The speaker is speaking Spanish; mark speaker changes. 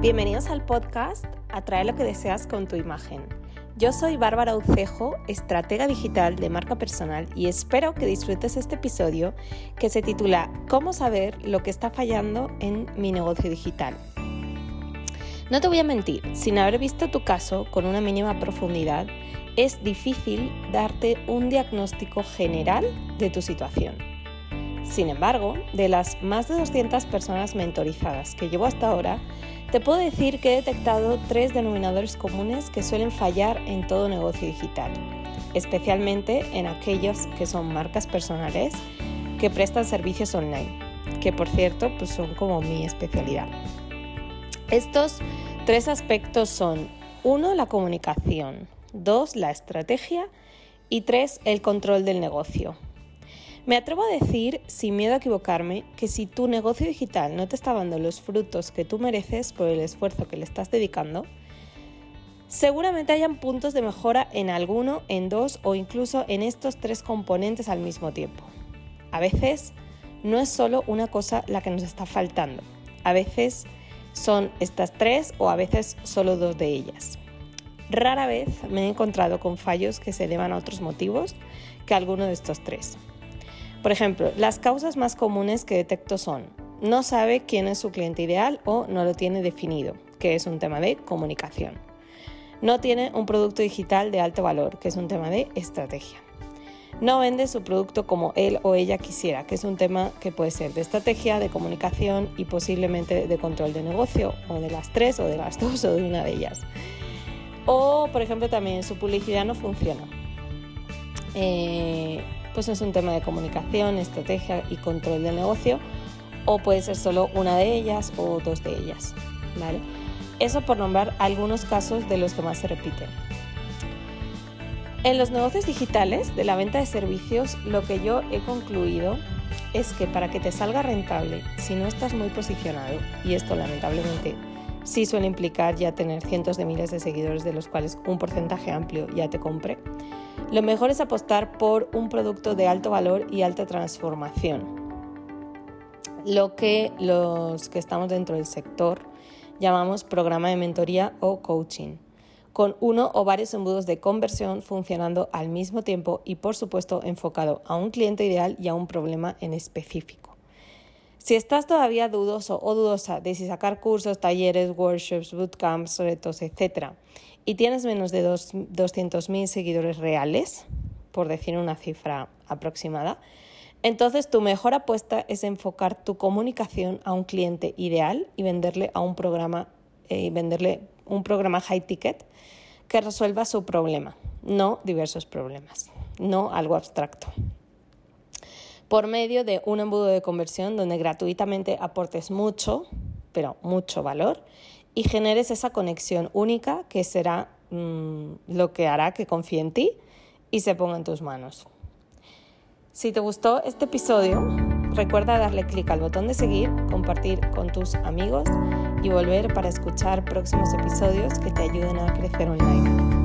Speaker 1: Bienvenidos al podcast Atrae lo que deseas con tu imagen. Yo soy Bárbara Ucejo, estratega digital de marca personal y espero que disfrutes este episodio que se titula ¿Cómo saber lo que está fallando en mi negocio digital? No te voy a mentir, sin haber visto tu caso con una mínima profundidad, es difícil darte un diagnóstico general de tu situación. Sin embargo, de las más de 200 personas mentorizadas que llevo hasta ahora, te puedo decir que he detectado tres denominadores comunes que suelen fallar en todo negocio digital, especialmente en aquellos que son marcas personales que prestan servicios online, que por cierto pues son como mi especialidad. Estos tres aspectos son uno, la comunicación, dos, la estrategia y tres, el control del negocio. Me atrevo a decir, sin miedo a equivocarme, que si tu negocio digital no te está dando los frutos que tú mereces por el esfuerzo que le estás dedicando, seguramente hayan puntos de mejora en alguno, en dos o incluso en estos tres componentes al mismo tiempo. A veces no es solo una cosa la que nos está faltando, a veces son estas tres o a veces solo dos de ellas. Rara vez me he encontrado con fallos que se deban a otros motivos que alguno de estos tres. Por ejemplo, las causas más comunes que detecto son no sabe quién es su cliente ideal o no lo tiene definido, que es un tema de comunicación. No tiene un producto digital de alto valor, que es un tema de estrategia. No vende su producto como él o ella quisiera, que es un tema que puede ser de estrategia, de comunicación y posiblemente de control de negocio, o de las tres, o de las dos, o de una de ellas. O, por ejemplo, también su publicidad no funciona. Eh, pues es un tema de comunicación, estrategia y control del negocio, o puede ser solo una de ellas o dos de ellas. ¿vale? Eso por nombrar algunos casos de los que más se repiten. En los negocios digitales de la venta de servicios, lo que yo he concluido es que para que te salga rentable, si no estás muy posicionado, y esto lamentablemente sí suele implicar ya tener cientos de miles de seguidores de los cuales un porcentaje amplio ya te compre, lo mejor es apostar por un producto de alto valor y alta transformación. Lo que los que estamos dentro del sector llamamos programa de mentoría o coaching, con uno o varios embudos de conversión funcionando al mismo tiempo y por supuesto enfocado a un cliente ideal y a un problema en específico. Si estás todavía dudoso o dudosa de si sacar cursos, talleres, workshops, bootcamps, retos, etc., y tienes menos de 200.000 seguidores reales, por decir una cifra aproximada, entonces tu mejor apuesta es enfocar tu comunicación a un cliente ideal y venderle a un programa eh, venderle un programa high ticket que resuelva su problema, no diversos problemas, no algo abstracto. Por medio de un embudo de conversión donde gratuitamente aportes mucho, pero mucho valor y generes esa conexión única que será mm, lo que hará que confíe en ti y se ponga en tus manos. Si te gustó este episodio, recuerda darle clic al botón de seguir, compartir con tus amigos y volver para escuchar próximos episodios que te ayuden a crecer online.